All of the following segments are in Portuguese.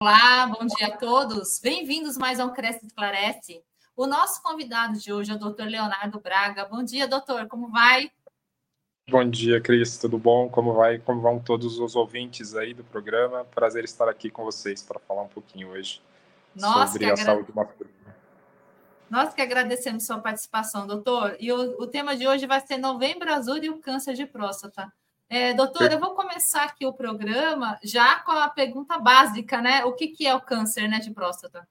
Olá, bom dia a todos. Bem-vindos mais a um Cresce Esclarece. O nosso convidado de hoje é o Dr. Leonardo Braga. Bom dia, doutor. Como vai? Bom dia, Cris. Tudo bom? Como vai? Como vão todos os ouvintes aí do programa? Prazer estar aqui com vocês para falar um pouquinho hoje Nossa, sobre a agra... saúde masculina. Nós que agradecemos sua participação, doutor. E o, o tema de hoje vai ser Novembro Azul e o câncer de próstata. É, doutor, eu vou começar aqui o programa já com a pergunta básica, né? O que, que é o câncer né, de próstata?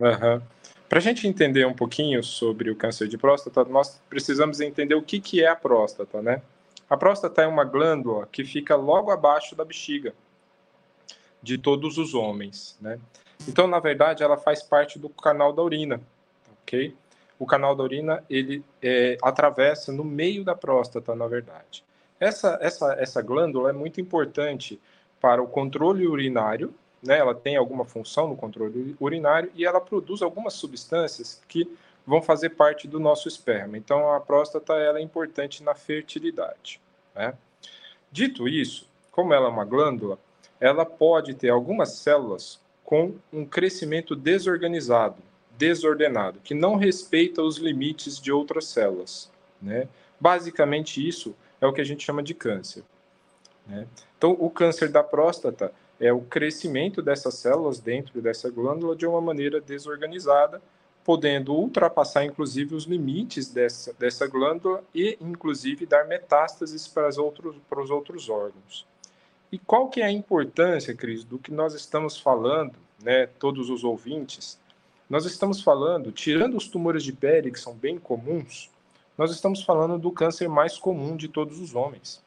Uhum. Para a gente entender um pouquinho sobre o câncer de próstata, nós precisamos entender o que, que é a próstata, né? A próstata é uma glândula que fica logo abaixo da bexiga de todos os homens, né? Então, na verdade, ela faz parte do canal da urina, ok? O canal da urina, ele é, atravessa no meio da próstata, na verdade. Essa, essa, essa glândula é muito importante para o controle urinário, né? ela tem alguma função no controle urinário e ela produz algumas substâncias que vão fazer parte do nosso esperma. Então, a próstata ela é importante na fertilidade. Né? Dito isso, como ela é uma glândula, ela pode ter algumas células com um crescimento desorganizado, desordenado, que não respeita os limites de outras células. Né? Basicamente, isso é o que a gente chama de câncer. Né? Então, o câncer da próstata é o crescimento dessas células dentro dessa glândula de uma maneira desorganizada, podendo ultrapassar, inclusive, os limites dessa, dessa glândula e, inclusive, dar metástases para, os outros, para os outros órgãos. E qual que é a importância, Cris, do que nós estamos falando, né, todos os ouvintes? Nós estamos falando, tirando os tumores de pele, que são bem comuns, nós estamos falando do câncer mais comum de todos os homens.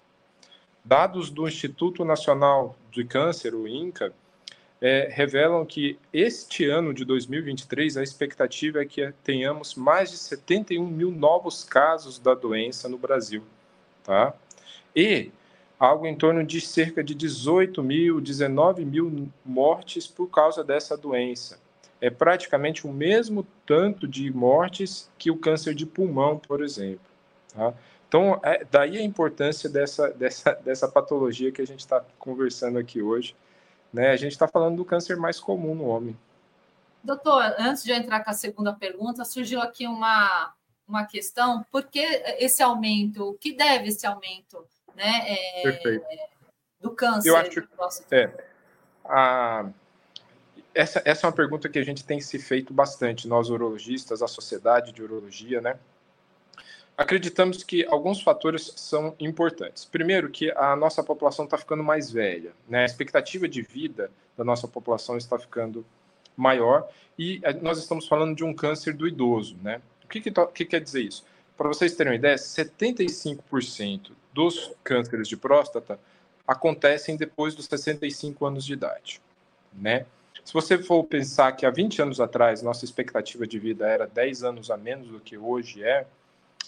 Dados do Instituto Nacional de Câncer, o INCA, é, revelam que este ano de 2023 a expectativa é que tenhamos mais de 71 mil novos casos da doença no Brasil, tá? E algo em torno de cerca de 18 mil, 19 mil mortes por causa dessa doença é praticamente o mesmo tanto de mortes que o câncer de pulmão, por exemplo. Tá? Então, é, daí a importância dessa, dessa, dessa patologia que a gente está conversando aqui hoje. Né? A gente está falando do câncer mais comum no homem. Doutor, antes de eu entrar com a segunda pergunta, surgiu aqui uma, uma questão: por que esse aumento? O que deve esse aumento né, é, Perfeito. do câncer? Eu acho que é, a, essa, essa é uma pergunta que a gente tem se feito bastante, nós urologistas, a sociedade de urologia, né? Acreditamos que alguns fatores são importantes. Primeiro, que a nossa população está ficando mais velha, né? A expectativa de vida da nossa população está ficando maior e nós estamos falando de um câncer do idoso, né? O que, que, que quer dizer isso? Para vocês terem uma ideia, 75% dos cânceres de próstata acontecem depois dos 65 anos de idade, né? Se você for pensar que há 20 anos atrás nossa expectativa de vida era 10 anos a menos do que hoje é,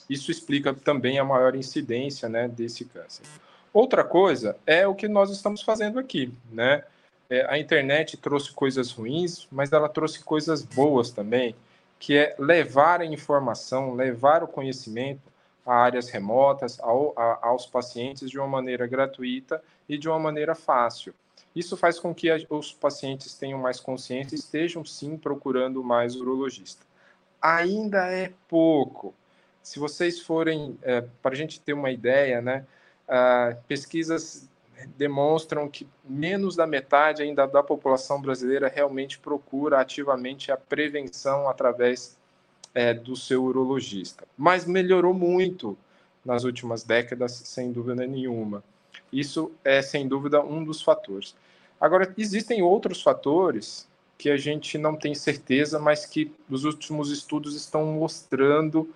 isso explica também a maior incidência né, desse câncer. Outra coisa é o que nós estamos fazendo aqui, né? É, a internet trouxe coisas ruins, mas ela trouxe coisas boas também, que é levar a informação, levar o conhecimento a áreas remotas, ao, a, aos pacientes de uma maneira gratuita e de uma maneira fácil. Isso faz com que os pacientes tenham mais consciência e estejam sim procurando mais urologista. Ainda é pouco. Se vocês forem, é, para a gente ter uma ideia, né, uh, pesquisas demonstram que menos da metade ainda da população brasileira realmente procura ativamente a prevenção através é, do seu urologista. Mas melhorou muito nas últimas décadas, sem dúvida nenhuma. Isso é, sem dúvida, um dos fatores. Agora, existem outros fatores que a gente não tem certeza, mas que os últimos estudos estão mostrando,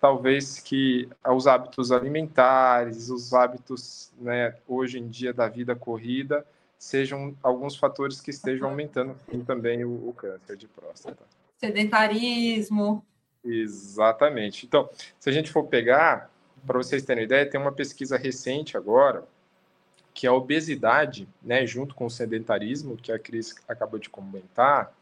talvez, que os hábitos alimentares, os hábitos, né, hoje em dia, da vida corrida, sejam alguns fatores que estejam aumentando também o, o câncer de próstata. Sedentarismo. Exatamente. Então, se a gente for pegar, para vocês terem ideia, tem uma pesquisa recente agora, que a obesidade, né, junto com o sedentarismo, que a Cris acabou de comentar,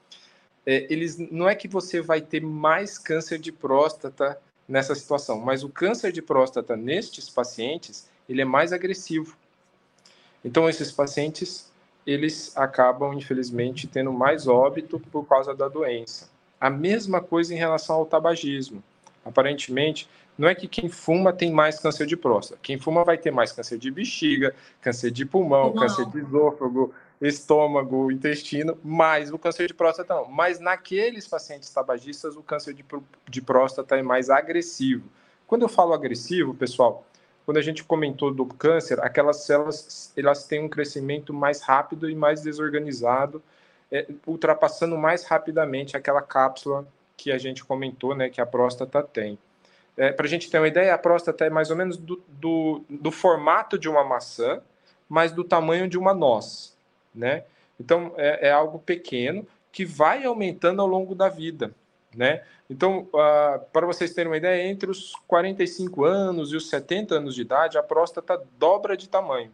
é, eles não é que você vai ter mais câncer de próstata nessa situação, mas o câncer de próstata nestes pacientes, ele é mais agressivo. Então esses pacientes, eles acabam, infelizmente, tendo mais óbito por causa da doença. A mesma coisa em relação ao tabagismo. Aparentemente, não é que quem fuma tem mais câncer de próstata. Quem fuma vai ter mais câncer de bexiga, câncer de pulmão, câncer de esôfago, estômago, intestino, mais o câncer de próstata não. Mas naqueles pacientes tabagistas, o câncer de, de próstata é mais agressivo. Quando eu falo agressivo, pessoal, quando a gente comentou do câncer, aquelas células elas têm um crescimento mais rápido e mais desorganizado, é, ultrapassando mais rapidamente aquela cápsula que a gente comentou, né, que a próstata tem. É, Para a gente ter uma ideia, a próstata é mais ou menos do, do, do, formato de uma maçã, mas do tamanho de uma noz, né? Então, é, é algo pequeno que vai aumentando ao longo da vida, né? Então, uh, para vocês terem uma ideia, entre os 45 anos e os 70 anos de idade, a próstata dobra de tamanho.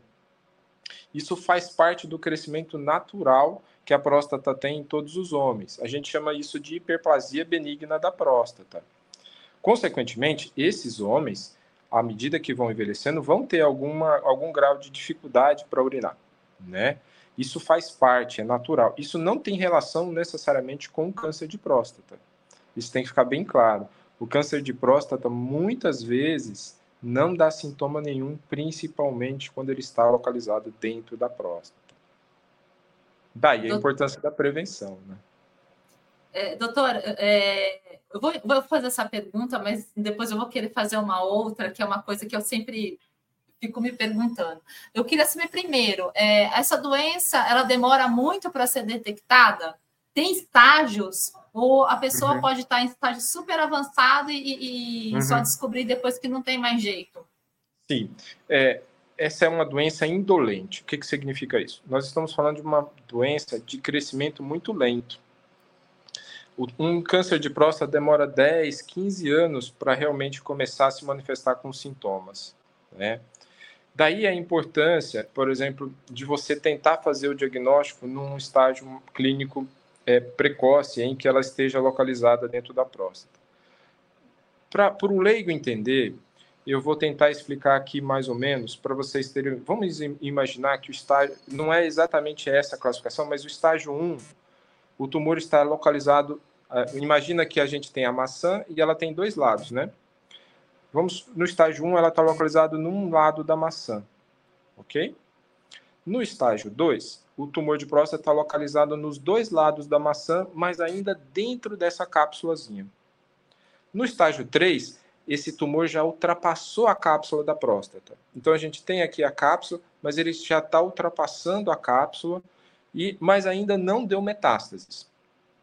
Isso faz parte do crescimento natural que a próstata tem em todos os homens. A gente chama isso de hiperplasia benigna da próstata. Consequentemente, esses homens, à medida que vão envelhecendo, vão ter alguma, algum grau de dificuldade para urinar, né? Isso faz parte, é natural. Isso não tem relação necessariamente com o câncer de próstata. Isso tem que ficar bem claro. O câncer de próstata, muitas vezes, não dá sintoma nenhum, principalmente quando ele está localizado dentro da próstata. Daí a importância da prevenção, né? É, doutor, é, eu vou, vou, fazer essa pergunta, mas depois eu vou querer fazer uma outra, que é uma coisa que eu sempre fico me perguntando. Eu queria saber primeiro, é, essa doença, ela demora muito para ser detectada? Tem estágios? Ou a pessoa uhum. pode estar em estágio super avançado e, e uhum. só descobrir depois que não tem mais jeito? Sim. É, essa é uma doença indolente. O que, que significa isso? Nós estamos falando de uma doença de crescimento muito lento um câncer de próstata demora 10, 15 anos para realmente começar a se manifestar com sintomas, né? Daí a importância, por exemplo, de você tentar fazer o diagnóstico num estágio clínico é, precoce, em que ela esteja localizada dentro da próstata. Para o leigo entender, eu vou tentar explicar aqui mais ou menos para vocês terem. Vamos imaginar que o estágio não é exatamente essa classificação, mas o estágio 1 o tumor está localizado. Uh, imagina que a gente tem a maçã e ela tem dois lados, né? Vamos no estágio 1, ela está localizada num lado da maçã, ok? No estágio 2, o tumor de próstata está localizado nos dois lados da maçã, mas ainda dentro dessa cápsulazinha. No estágio 3, esse tumor já ultrapassou a cápsula da próstata. Então a gente tem aqui a cápsula, mas ele já está ultrapassando a cápsula e, mas ainda não deu metástases.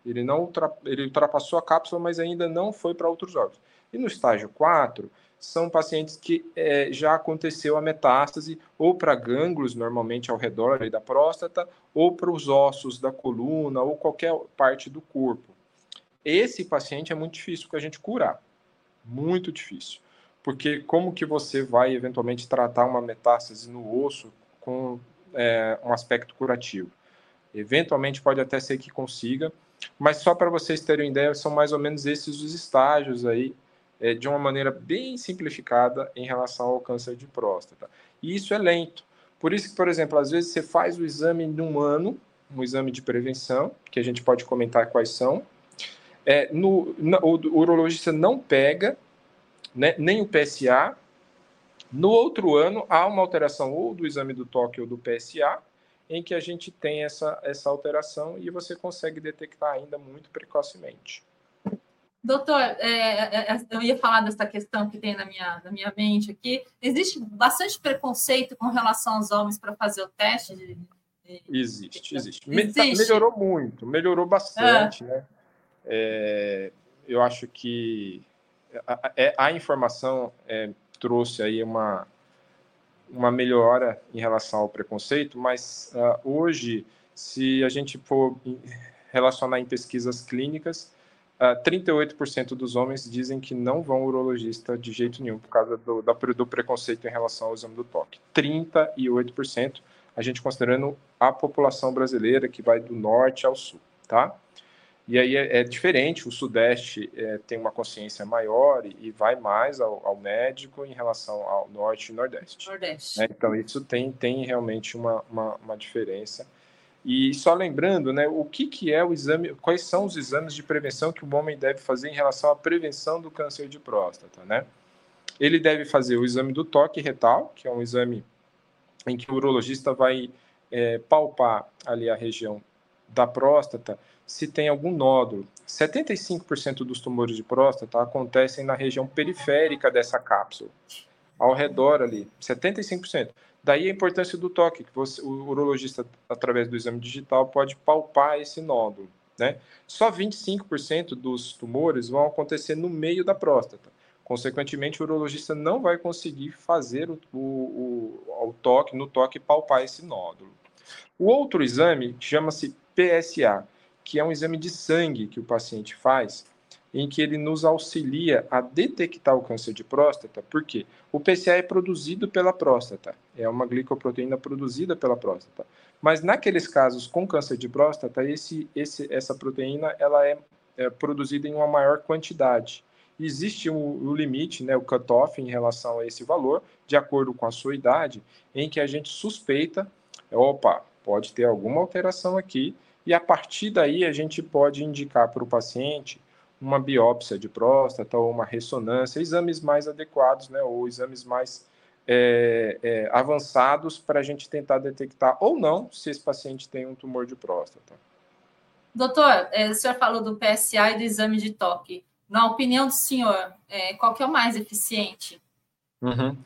Ele, não ultra, ele ultrapassou a cápsula, mas ainda não foi para outros órgãos. E no estágio 4, são pacientes que é, já aconteceu a metástase ou para gânglios, normalmente ao redor da próstata, ou para os ossos da coluna, ou qualquer parte do corpo. Esse paciente é muito difícil para a gente curar. Muito difícil. Porque como que você vai eventualmente tratar uma metástase no osso com é, um aspecto curativo? Eventualmente pode até ser que consiga, mas só para vocês terem ideia, são mais ou menos esses os estágios aí, é, de uma maneira bem simplificada em relação ao câncer de próstata. E isso é lento. Por isso que, por exemplo, às vezes você faz o exame num ano, um exame de prevenção, que a gente pode comentar quais são. É, no, no, o urologista não pega né, nem o PSA. No outro ano, há uma alteração ou do exame do toque ou do PSA, em que a gente tem essa, essa alteração e você consegue detectar ainda muito precocemente. Doutor, é, é, é, eu ia falar dessa questão que tem na minha, na minha mente aqui. Existe bastante preconceito com relação aos homens para fazer o teste? De, de... Existe, existe. Tá, existe. melhorou muito, melhorou bastante, ah. né? É, eu acho que a, a, é, a informação é, trouxe aí uma, uma melhora em relação ao preconceito, mas uh, hoje, se a gente for relacionar em pesquisas clínicas, uh, ah, 38% dos homens dizem que não vão ao urologista de jeito nenhum por causa do, da, do preconceito em relação ao exame do toque. 38%, a gente considerando a população brasileira que vai do norte ao sul, tá? E aí é, é diferente, o Sudeste é, tem uma consciência maior e, e vai mais ao, ao, médico em relação ao Norte e Nordeste. Nordeste. Né? Então, isso tem, tem realmente uma, uma, uma, diferença. E só lembrando, né, o que, que é o exame, quais são os exames de prevenção que o homem deve fazer em relação à prevenção do câncer de próstata, né? Ele deve fazer o exame do toque retal, que é um exame em que o urologista vai é, palpar ali a região da próstata se tem algum nódulo. 75% dos tumores de próstata acontecem na região periférica dessa cápsula, ao redor ali, 75%. Daí a importância do toque, que você, o urologista, através do exame digital, pode palpar esse nódulo. Né? Só 25% dos tumores vão acontecer no meio da próstata. Consequentemente, o urologista não vai conseguir fazer o, o, o, o toque, no toque, palpar esse nódulo. O outro exame chama-se PSA, que é um exame de sangue que o paciente faz, em que ele nos auxilia a detectar o câncer de próstata, porque o PSA é produzido pela próstata, é uma glicoproteína produzida pela próstata. Mas naqueles casos com câncer de próstata, esse, esse, essa proteína ela é, é produzida em uma maior quantidade. Existe o, o limite, né, o cutoff em relação a esse valor, de acordo com a sua idade, em que a gente suspeita, opa, pode ter alguma alteração aqui, e a partir daí a gente pode indicar para o paciente uma biópsia de próstata ou uma ressonância, exames mais adequados, né, ou exames mais é, é, avançados para a gente tentar detectar ou não se esse paciente tem um tumor de próstata. Doutor, é, o senhor falou do PSA e do exame de toque. Na opinião do senhor, é, qual que é o mais eficiente? Uhum.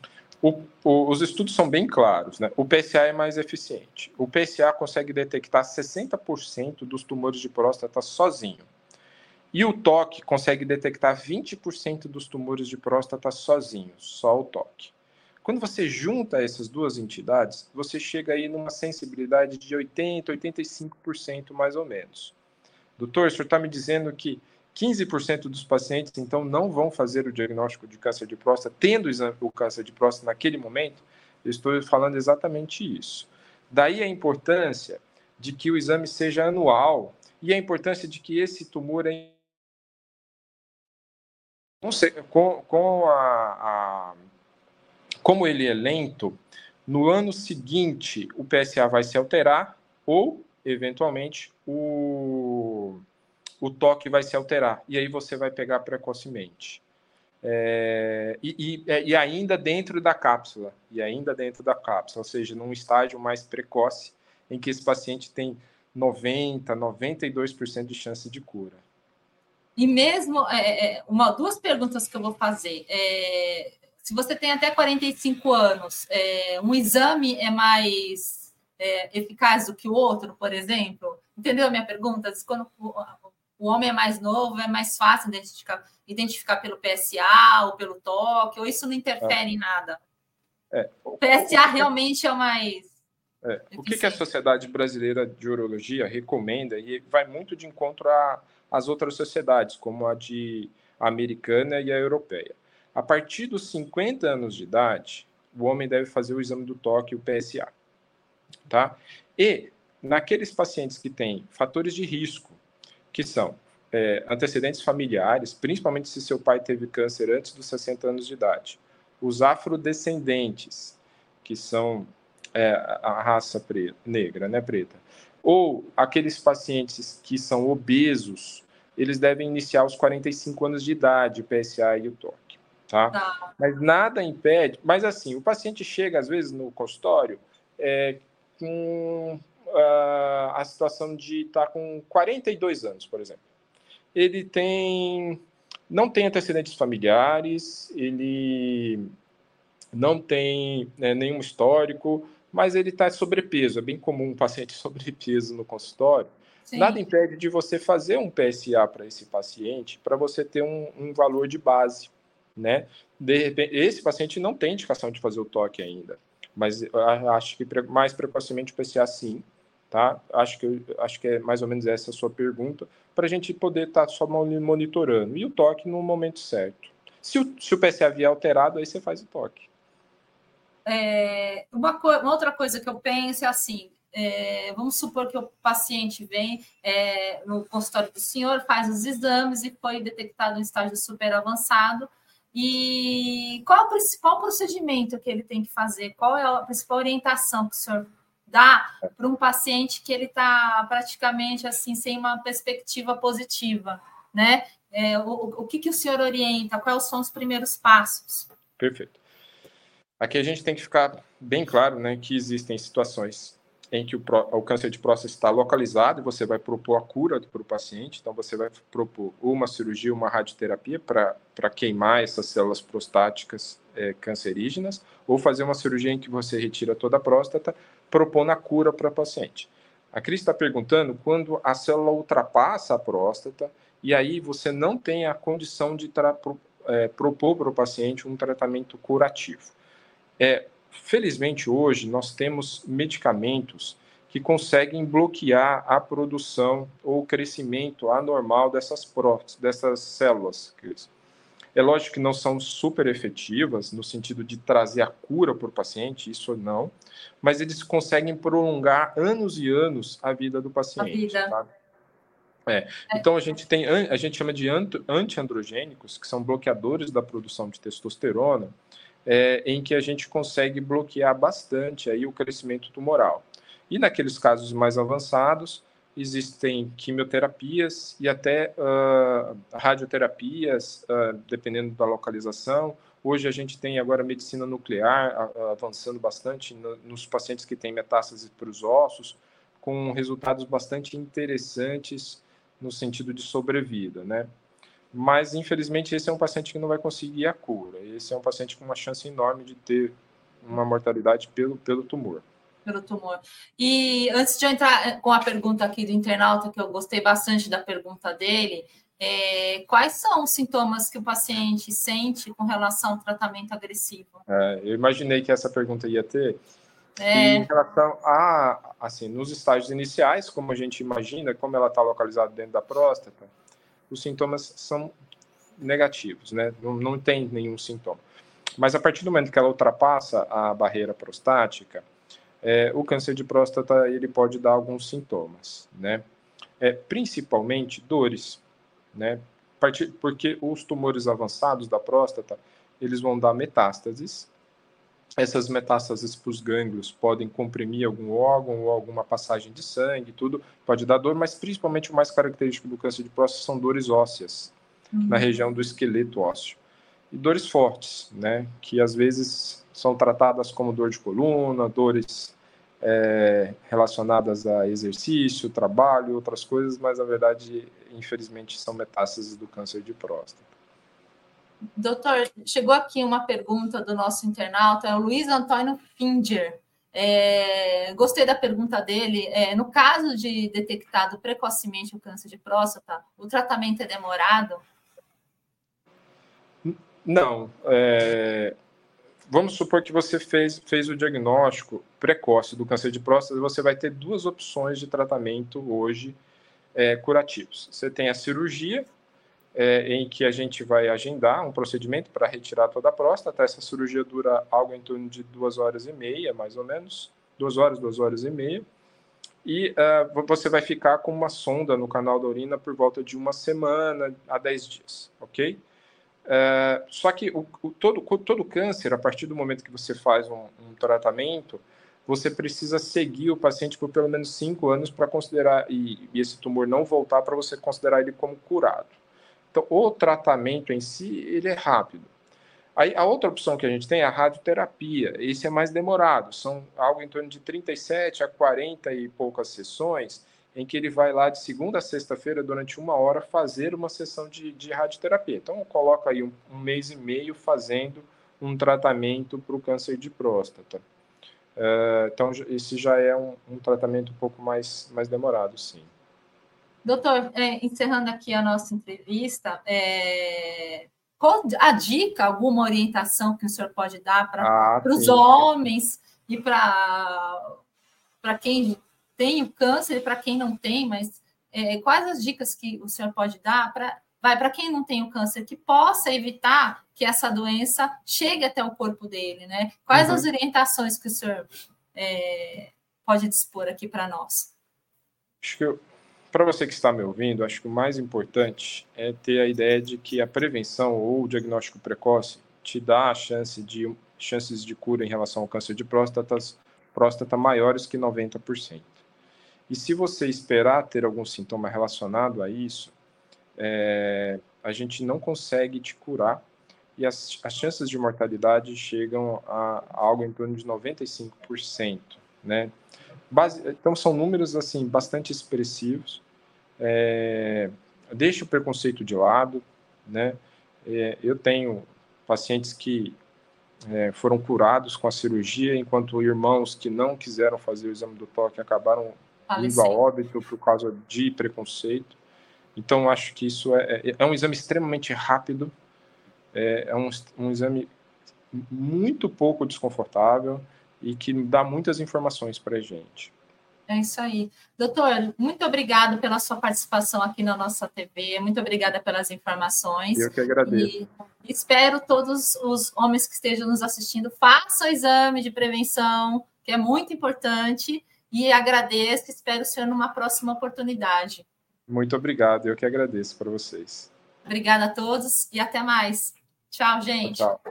O, o, os estudos são bem claros, né? O PSA é mais eficiente. O PSA consegue detectar 60% dos tumores de próstata sozinho. E o toque consegue detectar 20% dos tumores de próstata sozinho, só o toque. Quando você junta essas duas entidades, você chega aí numa sensibilidade de 80, 85% mais ou menos. Doutor, o senhor está me dizendo que 15% dos pacientes, então, não vão fazer o diagnóstico de câncer de próstata, tendo o câncer de próstata naquele momento, eu estou falando exatamente isso. Daí a importância de que o exame seja anual e a importância de que esse tumor é com, com a, a, como ele é lento, no ano seguinte o PSA vai se alterar ou, eventualmente, o, o toque vai se alterar. E aí você vai pegar precocemente. É, e, e, é, e, ainda dentro da cápsula, e ainda dentro da cápsula, ou seja, num estágio mais precoce, em que esse paciente tem 90, 92% de chance de cura. E mesmo, é, é, uma, duas perguntas que eu vou fazer. É, se você tem até 45 anos, é, um exame é mais é, eficaz do que o outro, por exemplo? Entendeu a minha pergunta? Quando o homem é mais novo, é mais fácil identificar, identificar pelo PSA ou pelo toque, ou isso não interfere é. em nada? É. O PSA realmente é o mais. É. O que, que, a Sociedade Brasileira de Urologia recomenda, e vai muito de encontro às outras sociedades, como a de a americana e a europeia. A partir dos 50 anos de idade, o homem deve fazer o exame do toque, o PSA. Tá? E naqueles pacientes que têm fatores de risco, que são é, antecedentes familiares, principalmente se seu pai teve câncer antes dos 60 anos de idade, os afrodescendentes, que são é, a raça preta, negra, né, preta, ou aqueles pacientes que são obesos, eles devem iniciar aos 45 anos de idade, o PSA e o TOC, tá? tá? Mas nada impede, mas assim, o paciente chega às vezes no consultório é, com uh, a situação de estar tá com 42 anos, por exemplo. Ele tem não tem antecedentes familiares, ele não tem né, nenhum histórico, mas ele está sobrepeso. É bem comum um paciente sobrepeso no consultório. Sim. Nada impede de você fazer um PSA para esse paciente, para você ter um, um, valor de base, né? De repente, esse paciente não tem indicação de fazer o toque ainda, mas acho que mais precocemente o PSA sim tá? Acho que, acho que é mais ou menos essa a sua pergunta, para a gente poder estar tá só monitorando. E o toque no momento certo. Se o, se o PSA vier alterado, aí você faz o toque. É, uma, uma, outra coisa que eu penso é assim: é, vamos supor que o paciente vem é, no consultório do senhor, faz os exames e foi detectado um estágio super avançado. E qual o principal procedimento que ele tem que fazer? Qual é a principal orientação que o senhor dar para um paciente que ele está praticamente assim sem uma perspectiva positiva, né? É, o, o que, que o senhor orienta? Quais são os primeiros passos? Perfeito. Aqui a gente tem que ficar bem claro, né, que existem situações em que o, o, câncer de próstata está localizado e você vai propor a cura para o paciente. Então, você vai propor uma cirurgia, uma radioterapia para queimar essas células prostáticas é, cancerígenas, ou fazer uma cirurgia em que você retira toda a próstata, propondo a cura para o paciente. A Cris está perguntando quando a célula ultrapassa a próstata e aí você não tem a condição de é, propor para o paciente um tratamento curativo. É, felizmente hoje nós temos medicamentos que conseguem bloquear a produção ou o crescimento anormal dessas próteses, dessas células. É lógico que não são super efetivas no sentido de trazer a cura para o paciente, isso não, mas eles conseguem prolongar anos e anos a vida do paciente. A vida. Tá? É. Então a gente tem, a gente chama de antiandrogênicos, que são bloqueadores da produção de testosterona, é, em que a gente consegue bloquear bastante aí o crescimento tumoral. E naqueles casos mais avançados, existem quimioterapias e até uh, radioterapias, uh, dependendo da localização. Hoje a gente tem agora medicina nuclear uh, avançando bastante no, nos pacientes que têm metástase para os ossos, com resultados bastante interessantes no sentido de sobrevida, né? mas infelizmente esse é um paciente que não vai conseguir a cura. Esse é um paciente com uma chance enorme de ter uma mortalidade pelo, pelo tumor. Pelo tumor. E antes de eu entrar eh, com a pergunta aqui do internauta, que eu gostei bastante da pergunta dele, é, quais são os sintomas que o paciente sente com relação ao tratamento agressivo? É, eu imaginei que essa pergunta ia ter. É. Em relação a, assim, nos estágios iniciais, como a gente imagina, como ela está localizada dentro da próstata, os sintomas são negativos, né? Não, não tem nenhum sintoma. Mas a partir do momento que ela ultrapassa a barreira prostática, é, o câncer de próstata ele pode dar alguns sintomas, né? É, principalmente dores, né? Porque os tumores avançados da próstata eles vão dar metástases. Essas metástases para os gânglios podem comprimir algum órgão ou alguma passagem de sangue, tudo pode dar dor, mas principalmente o mais característico do câncer de próstata são dores ósseas, uhum. na região do esqueleto ósseo. E dores fortes, né, que às vezes são tratadas como dor de coluna, dores é, relacionadas a exercício, trabalho, outras coisas, mas na verdade, infelizmente, são metástases do câncer de próstata. Doutor, chegou aqui uma pergunta do nosso internauta, é o Luiz Antônio Finger. É, gostei da pergunta dele. É, no caso de detectado precocemente o câncer de próstata, o tratamento é demorado? Não. É, vamos supor que você fez, fez o diagnóstico precoce do câncer de próstata, você vai ter duas opções de tratamento hoje é, curativos. Você tem a cirurgia, é, em que a gente vai agendar um procedimento para retirar toda a próstata. Essa cirurgia dura algo em torno de duas horas e meia, mais ou menos, duas horas, duas horas e meia. E uh, você vai ficar com uma sonda no canal da urina por volta de uma semana a dez dias, ok? Uh, só que o, o, todo, todo câncer, a partir do momento que você faz um, um tratamento, você precisa seguir o paciente por pelo menos cinco anos para considerar, e, e esse tumor não voltar, para você considerar ele como curado. Então, o tratamento em si, ele é rápido. Aí, a outra opção que a gente tem é a radioterapia. Esse é mais demorado, são algo em torno de 37 a 40 e poucas sessões, em que ele vai lá de segunda a sexta-feira, durante uma hora, fazer uma sessão de, de radioterapia. Então, coloca aí um, um mês e meio fazendo um tratamento para o câncer de próstata. Uh, então, esse já é um, um tratamento um pouco mais, mais demorado, sim. Doutor, é, encerrando aqui a nossa entrevista, é, qual a dica, alguma orientação que o senhor pode dar para ah, os homens e para quem tem o câncer para quem não tem, mas é, quais as dicas que o senhor pode dar para vai para quem não tem o câncer que possa evitar que essa doença chegue até o corpo dele, né? Quais uhum. as orientações que o senhor é, pode dispor aqui para nós? Acho que para você que está me ouvindo, acho que o mais importante é ter a ideia de que a prevenção ou o diagnóstico precoce te dá a chance de chances de cura em relação ao câncer de próstata próstata maiores que 90%. E se você esperar ter algum sintoma relacionado a isso, é, a gente não consegue te curar e as, as chances de mortalidade chegam a, algo em torno de 95%, né? Base, então são números assim bastante expressivos. É, deixe o preconceito de lado, né? É, eu tenho pacientes que é, foram curados com a cirurgia, enquanto irmãos que não quiseram fazer o exame do toque acabaram indo a óbito por causa de preconceito. Então, acho que isso é, é, é um exame extremamente rápido, é, é um, um exame muito pouco desconfortável e que dá muitas informações para a gente. É isso aí. Doutor, muito obrigado pela sua participação aqui na nossa TV, muito obrigada pelas informações. Eu que agradeço. E espero todos os homens que estejam nos assistindo façam o exame de prevenção, que é muito importante, e agradeço, espero o senhor numa próxima oportunidade. Muito obrigado, eu que agradeço para vocês. Obrigada a todos e até mais. Tchau, gente. Tchau.